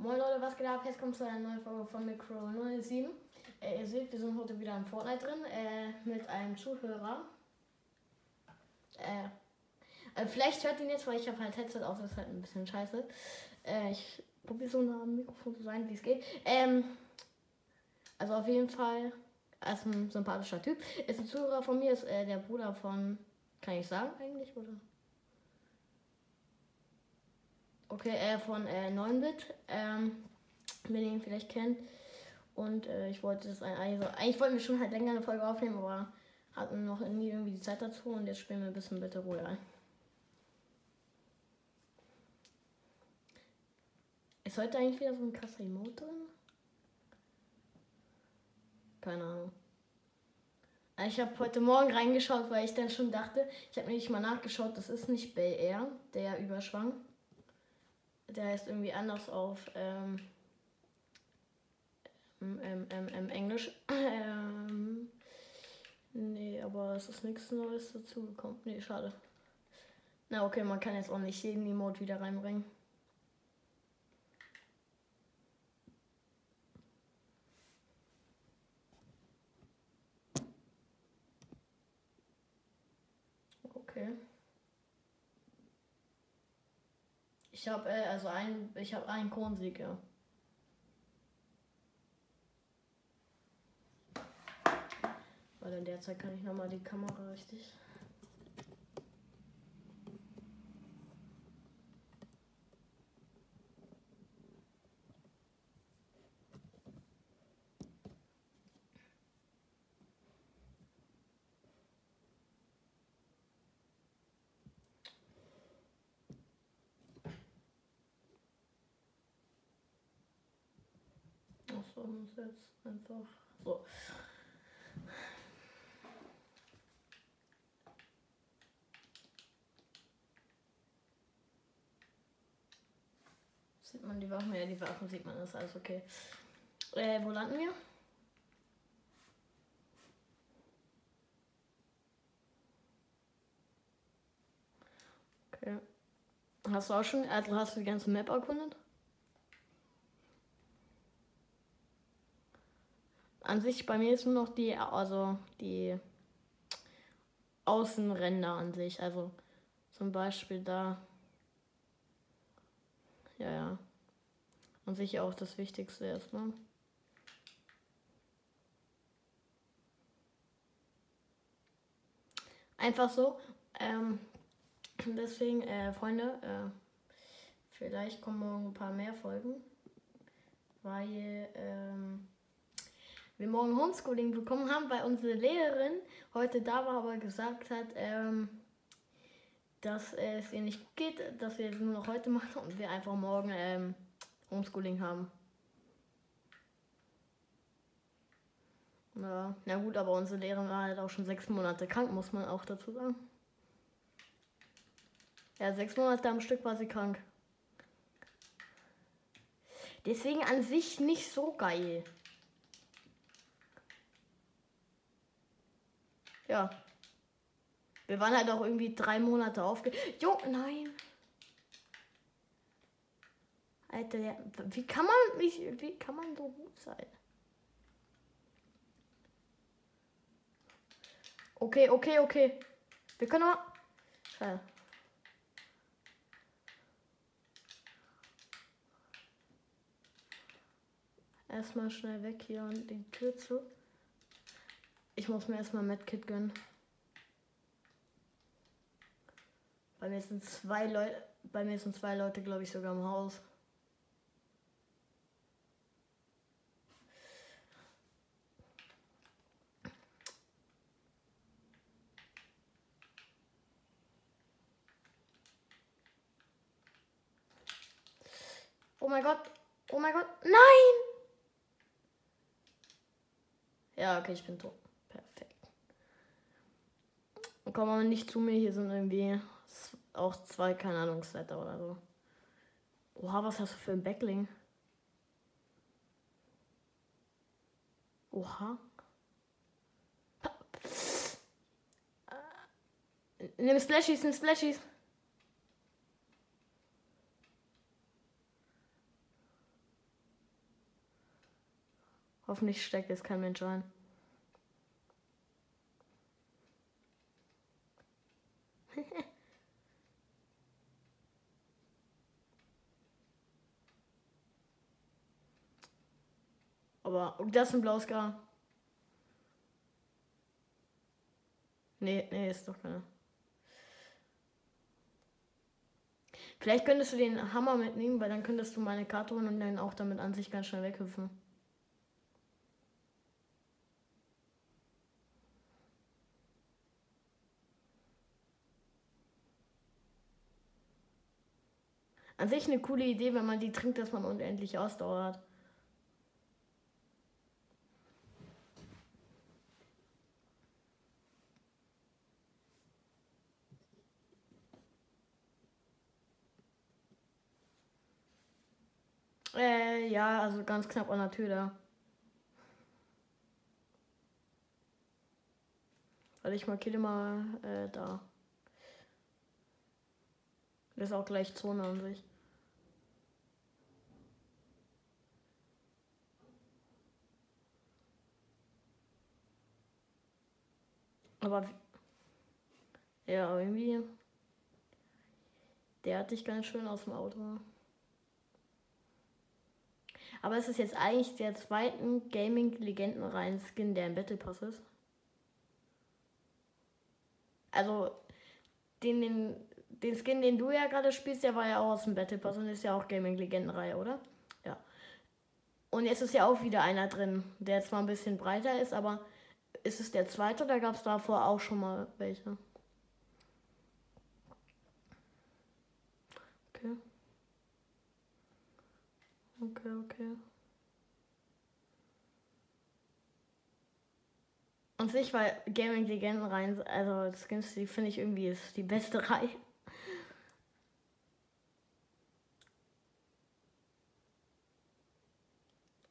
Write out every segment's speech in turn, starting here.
Moin Leute, was geht ab? Jetzt kommt zu einer neuen Folge von Micro 07. Äh, ihr seht, wir sind heute wieder in Fortnite drin äh, mit einem Zuhörer. Äh, äh, vielleicht hört ihn jetzt, weil ich habe halt Headset auf, das ist halt ein bisschen scheiße. Äh, ich probiere so nah am Mikrofon zu sein, wie es geht. Ähm, also auf jeden Fall, er ist ein sympathischer Typ. Ist ein Zuhörer von mir, ist äh, der Bruder von, kann ich sagen eigentlich, oder? Okay, äh, von äh, 9-Bit, ähm, wenn ihr ihn vielleicht kennt. Und äh, ich wollte das also, eigentlich wollten wir schon halt länger eine Folge aufnehmen, aber hatten noch nie irgendwie die Zeit dazu und jetzt spielen wir ein bisschen Bitte Royal. Ist heute eigentlich wieder so ein krasser Emote drin? Keine Ahnung. Ich habe heute Morgen reingeschaut, weil ich dann schon dachte, ich habe nämlich mal nachgeschaut, das ist nicht Bel Air, der Überschwang der heißt irgendwie anders auf ähm, ähm, ähm, ähm Englisch. Ähm, nee, aber es ist nichts Neues dazugekommen. Nee, schade. Na okay, man kann jetzt auch nicht jeden Emote wieder reinbringen. Okay. Ich habe äh, also ein, ich habe einen Kronsieg, ja. Weil in der Zeit kann ich nochmal die Kamera richtig. Uns jetzt einfach so. Sieht man die Waffen? Ja, die Waffen sieht man, das ist alles okay. Äh, wo landen wir? Okay. Hast du auch schon, also hast du die ganze Map erkundet? An sich bei mir ist nur noch die, also die Außenränder an sich. Also zum Beispiel da. Ja, ja. An sich auch das Wichtigste erstmal. Einfach so. Ähm, deswegen, äh, Freunde, äh, vielleicht kommen morgen ein paar mehr Folgen. Weil, ähm, wir morgen Homeschooling bekommen haben, weil unsere Lehrerin heute da war, aber gesagt hat, ähm, dass es ihr nicht geht, dass wir es nur noch heute machen und wir einfach morgen ähm, Homeschooling haben. Ja, na gut, aber unsere Lehrerin war halt auch schon sechs Monate krank, muss man auch dazu sagen. Ja, sechs Monate am Stück war sie krank. Deswegen an sich nicht so geil. Ja. Wir waren halt auch irgendwie drei Monate aufge... Jo, nein. Alter, der, wie kann man mich, wie kann man so gut sein? Okay, okay, okay. Wir können mal. Schade. Erstmal schnell weg hier und die Tür zu. Ich muss mir erstmal Medkit gönnen. Bei mir sind zwei Leute, bei mir sind zwei Leute, glaube ich, sogar im Haus. Oh mein Gott. Oh mein Gott. Nein! Ja, okay, ich bin tot. Komm aber nicht zu mir, hier sind irgendwie auch zwei, keine Ahnung, Setter oder so. Oha, was hast du für ein Backling? Oha. Nimm Splashies, nimm Splashies. Hoffentlich steckt jetzt kein Mensch ein. Aber das ist ein blaues Gar. Nee, nee, ist doch keiner. Vielleicht könntest du den Hammer mitnehmen, weil dann könntest du meine Karte holen und dann auch damit an sich ganz schnell weghüpfen. An sich eine coole Idee, wenn man die trinkt, dass man unendlich Ausdauer hat. Äh, ja, also ganz knapp an der Tür da. Weil ich markiere mal äh, da. Das ist auch gleich Zone an sich. Aber ja, irgendwie. Der hat dich ganz schön aus dem Auto. Aber es ist jetzt eigentlich der zweiten Gaming-Legenden-Reihen-Skin, der im Battle Pass ist. Also, den, den, den Skin, den du ja gerade spielst, der war ja auch aus dem Battle Pass und ist ja auch Gaming-Legenden-Reihe, oder? Ja. Und jetzt ist ja auch wieder einer drin, der zwar ein bisschen breiter ist, aber ist es der zweite oder gab es davor auch schon mal welche? Okay. Okay, okay. Und sich, weil Gaming Legenden rein, also Skins, die finde ich irgendwie ist die beste Reihe.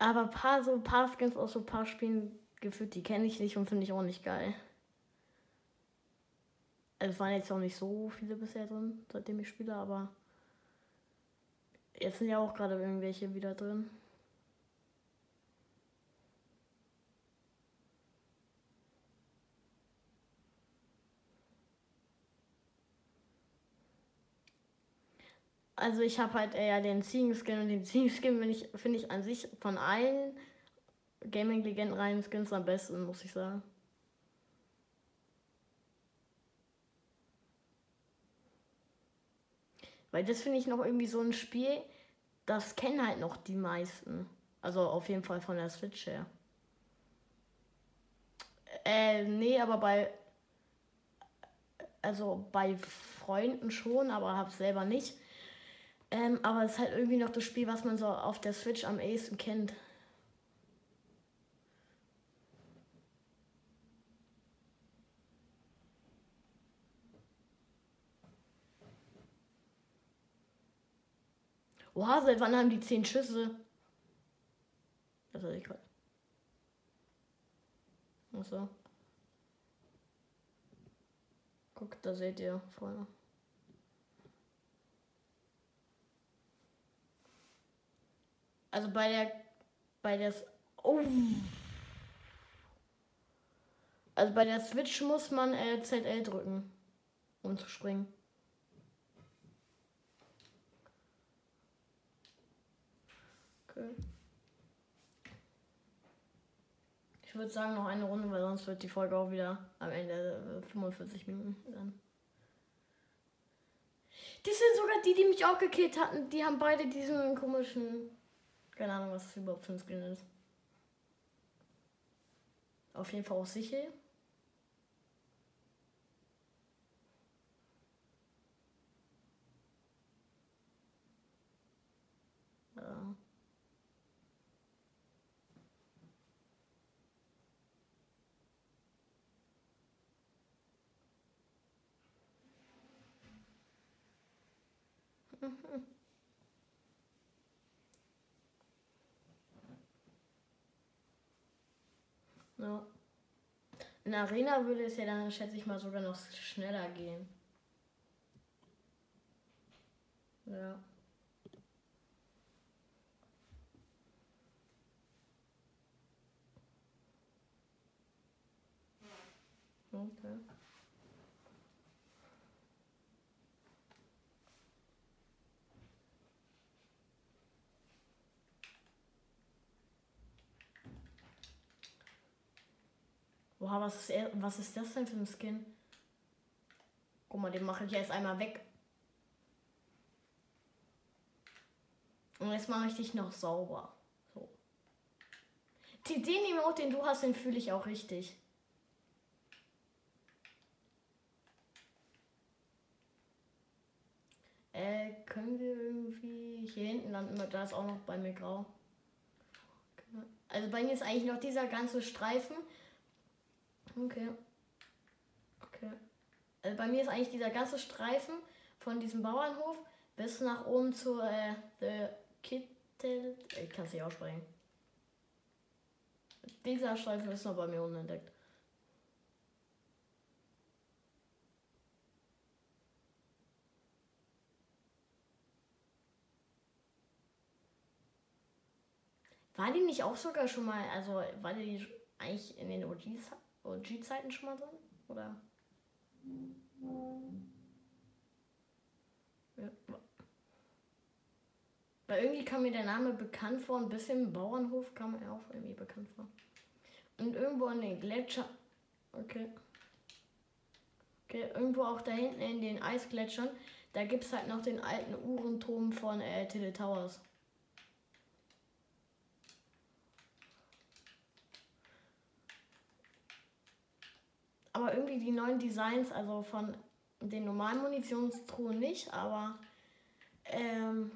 Aber ein paar so paar Skins aus so ein paar Spielen gefühlt, die kenne ich nicht und finde ich auch nicht geil. Also es waren jetzt auch nicht so viele bisher drin, seitdem ich spiele, aber Jetzt sind ja auch gerade irgendwelche wieder drin. Also ich habe halt eher den Ziegen-Skin und den Ziegen-Skin finde ich, find ich an sich von allen Gaming-Legenden-Reihen-Skins am besten, muss ich sagen. Weil das finde ich noch irgendwie so ein Spiel, das kennen halt noch die meisten. Also auf jeden Fall von der Switch her. Äh, nee, aber bei. Also bei Freunden schon, aber hab selber nicht. Ähm, aber es ist halt irgendwie noch das Spiel, was man so auf der Switch am ehesten kennt. Oha, seit wann haben die zehn Schüsse? Das hatte ich gerade. Achso. Guck, da seht ihr vorne. Also bei der bei der oh. Also bei der Switch muss man äh, ZL drücken, um zu springen. Okay. Ich würde sagen, noch eine Runde, weil sonst wird die Folge auch wieder am Ende 45 äh, Minuten dann. Die sind sogar die, die mich auch gekillt hatten. Die haben beide diesen komischen. Keine Ahnung, was das überhaupt für ein Skin ist. Auf jeden Fall auch sicher. Mhm. Ja. In der Arena würde es ja dann, schätze ich mal, sogar noch schneller gehen. Ja. Okay. Oha, was ist, er, was ist das denn für ein Skin? Guck mal, den mache ich jetzt einmal weg. Und jetzt mache ich dich noch sauber. So. Den Emote, den du hast, den fühle ich auch richtig. Äh, können wir irgendwie hier hinten landen? Da ist auch noch bei mir grau. Also bei mir ist eigentlich noch dieser ganze Streifen. Okay. Okay. Also bei mir ist eigentlich dieser ganze Streifen von diesem Bauernhof bis nach oben zu äh, The Kittel. Ich kann es nicht aussprechen. Dieser Streifen ist noch bei mir unentdeckt. War die nicht auch sogar schon mal, also war die eigentlich in den OG-Zeiten schon mal drin? Oder? Ja. Weil irgendwie kam mir der Name bekannt vor, ein bisschen Bauernhof kam mir auch irgendwie bekannt vor. Und irgendwo an den Gletscher. Okay. Okay, irgendwo auch da hinten in den Eisgletschern, da gibt es halt noch den alten Uhrenturm von äh, Tilly Towers. Aber irgendwie die neuen Designs, also von den normalen Munitionstruhen nicht, aber ähm,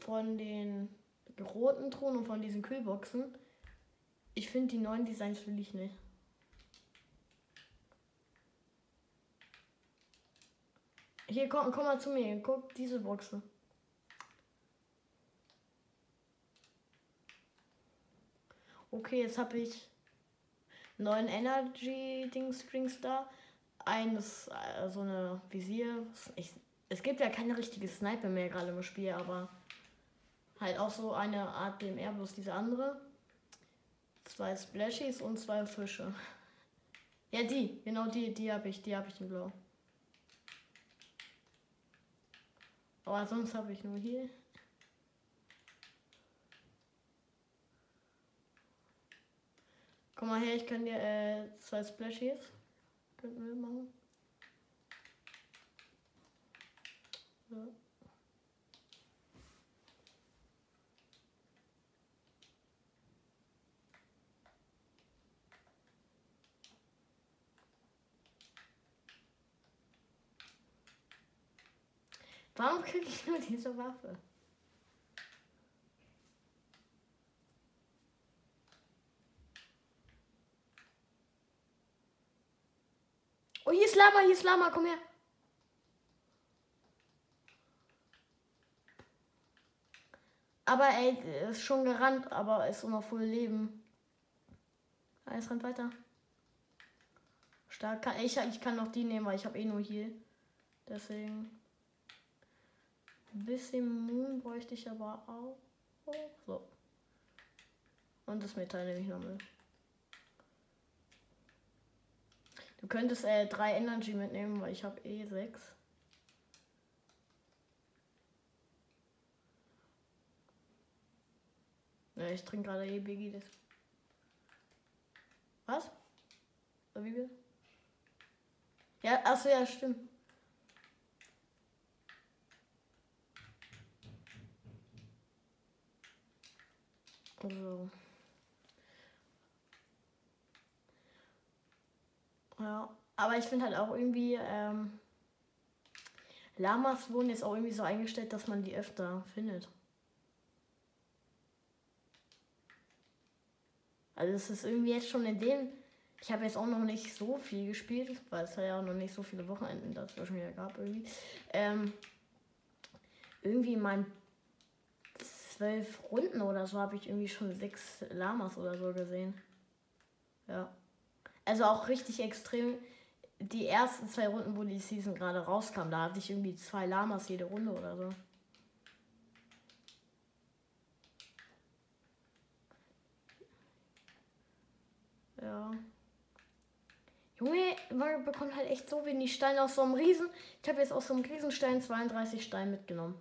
von den roten Truhen und von diesen Kühlboxen, ich finde die neuen Designs will ich nicht. Hier, komm, komm mal zu mir. Guck, diese Boxen. Okay, jetzt habe ich neuen Energy-Dings-Strings da. Eines, äh, so eine Visier. Ich, es gibt ja keine richtige Sniper mehr gerade im Spiel, aber halt auch so eine Art DMR, bloß diese andere. Zwei Splashies und zwei Fische. Ja, die, genau die, die habe ich, die habe ich in Blau. Aber sonst habe ich nur hier. Komm mal her, ich kann dir äh, zwei Splashies. Könnten wir machen. Ja. Warum kriege ich nur diese Waffe? Oh, hier ist Lama, hier ist Lama, komm her. Aber ey, ist schon gerannt, aber ist noch voll Leben. Ah, es rennt weiter. Stark. Kann, ich, ich kann noch die nehmen, weil ich habe eh nur hier. Deswegen. Ein bisschen Moon bräuchte ich aber auch. So. Und das Metall nehme ich noch mit. Du könntest äh, drei Energy mitnehmen, weil ich habe eh sechs. Ja, ich trinke gerade eh Biggie. Das Was? Wie viel? Ja, achso, ja, stimmt. Also. Ja, aber ich finde halt auch irgendwie, ähm, Lamas wurden jetzt auch irgendwie so eingestellt, dass man die öfter findet. Also es ist irgendwie jetzt schon in dem. Ich habe jetzt auch noch nicht so viel gespielt, weil es ja auch noch nicht so viele Wochenenden dazwischen wieder gab irgendwie. Ähm, irgendwie in meinen zwölf Runden oder so habe ich irgendwie schon sechs Lamas oder so gesehen. Ja. Also auch richtig extrem. Die ersten zwei Runden, wo die Season gerade rauskam, da hatte ich irgendwie zwei Lamas jede Runde oder so. Ja. Junge, man bekommt halt echt so wenig Steine aus so einem Riesen. Ich habe jetzt aus so einem Riesenstein 32 Steine mitgenommen.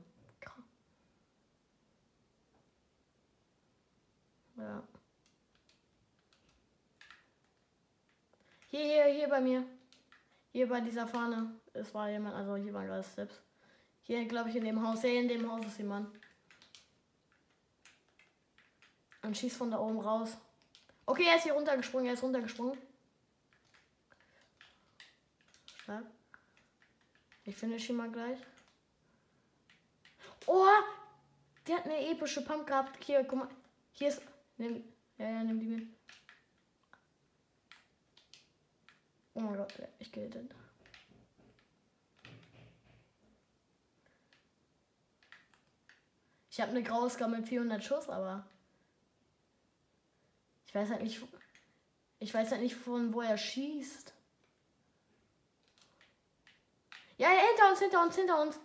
Ja. Hier, hier, hier bei mir. Hier bei dieser Fahne. Es war jemand, also hier war gerade Steps. Hier, glaube ich, in dem Haus. Hier in dem Haus ist jemand. Und schießt von da oben raus. Okay, er ist hier runtergesprungen, er ist runtergesprungen. Ich finde ihn mal gleich. Oh! Der hat eine epische Pump gehabt. Hier, guck mal. Hier ist. Nimm, ja, ja, nimm die mit. Oh mein Gott, ich gehe denn. Ich habe eine graue Scar mit 400 Schuss, aber ich weiß halt nicht, ich weiß halt nicht von wo er schießt. Ja, hinter uns, hinter uns, hinter uns.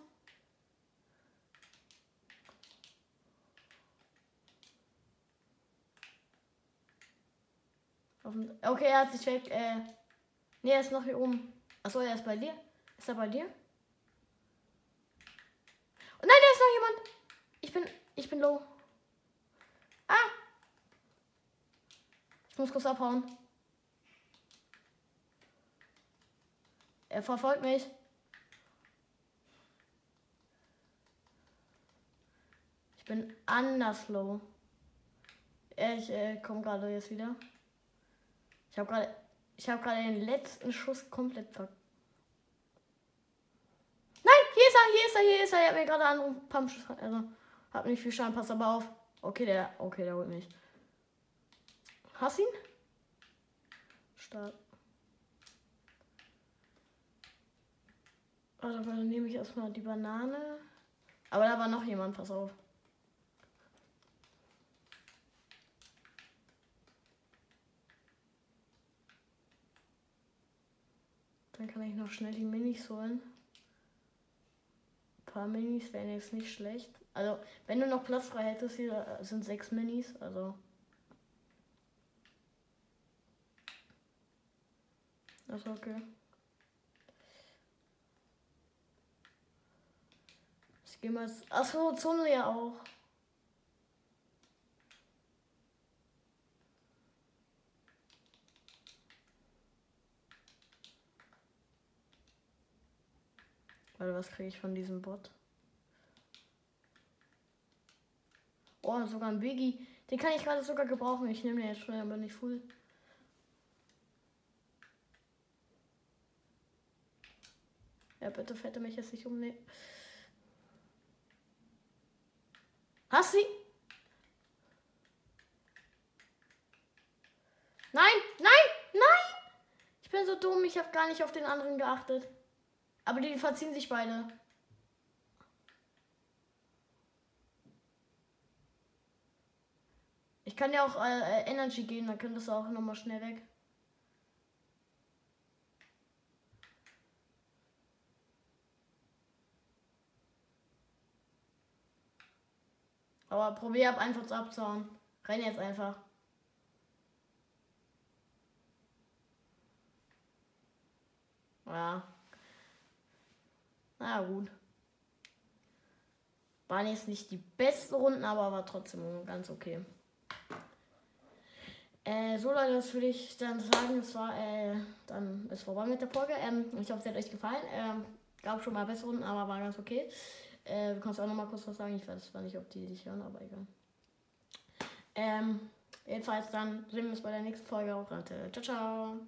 Okay, er hat sich weg. Äh, ne, er ist noch hier oben. Achso, er ist bei dir. Ist er bei dir? Oh nein, da ist noch jemand. Ich bin, ich bin low. Ah! Ich muss kurz abhauen. Er verfolgt mich. Ich bin anders low. Ich äh, komme gerade jetzt wieder. Ich habe gerade ich habe gerade den letzten Schuss komplett ver Nein, hier ist er, hier ist er, hier ist er. Er hat mir gerade einen Pumpschuss. Also, hat nicht viel Schaden, pass aber auf. Okay, der, okay, der holt mich. Hast ihn? Stark. Also, dann nehme ich erstmal die Banane. Aber da war noch jemand, pass auf. Dann kann ich noch schnell die Minis holen. Ein paar Minis wären jetzt nicht schlecht. Also, wenn du noch Platz frei hättest, hier sind sechs Minis, also. Das ist okay. Ich gehe mal. Achso, Zone ja auch. Weil was kriege ich von diesem Bot? Oh, sogar ein Biggie. Den kann ich gerade sogar gebrauchen. Ich nehme den jetzt schnell, aber nicht full. Ja, bitte er mich jetzt nicht um. Nee. Hast sie? Nein, nein, nein! Ich bin so dumm, ich habe gar nicht auf den anderen geachtet. Aber die verziehen sich beide. Ich kann ja auch äh, äh Energy gehen, dann könntest du auch nochmal schnell weg. Aber probier ab einfach zu abzuhauen. Renn jetzt einfach. Ja. Na gut. Waren jetzt nicht die besten Runden, aber war trotzdem ganz okay. Äh, so Leute, das würde ich dann sagen. Es war äh, dann ist vorbei mit der Folge. Ähm, ich hoffe, es hat euch gefallen. Ähm, gab schon mal bessere Runden, aber war ganz okay. Äh, du kannst auch noch mal kurz was sagen. Ich weiß zwar nicht, ob die dich hören, aber egal. Ähm, jedenfalls dann sehen wir uns bei der nächsten Folge auch. Ciao, ciao.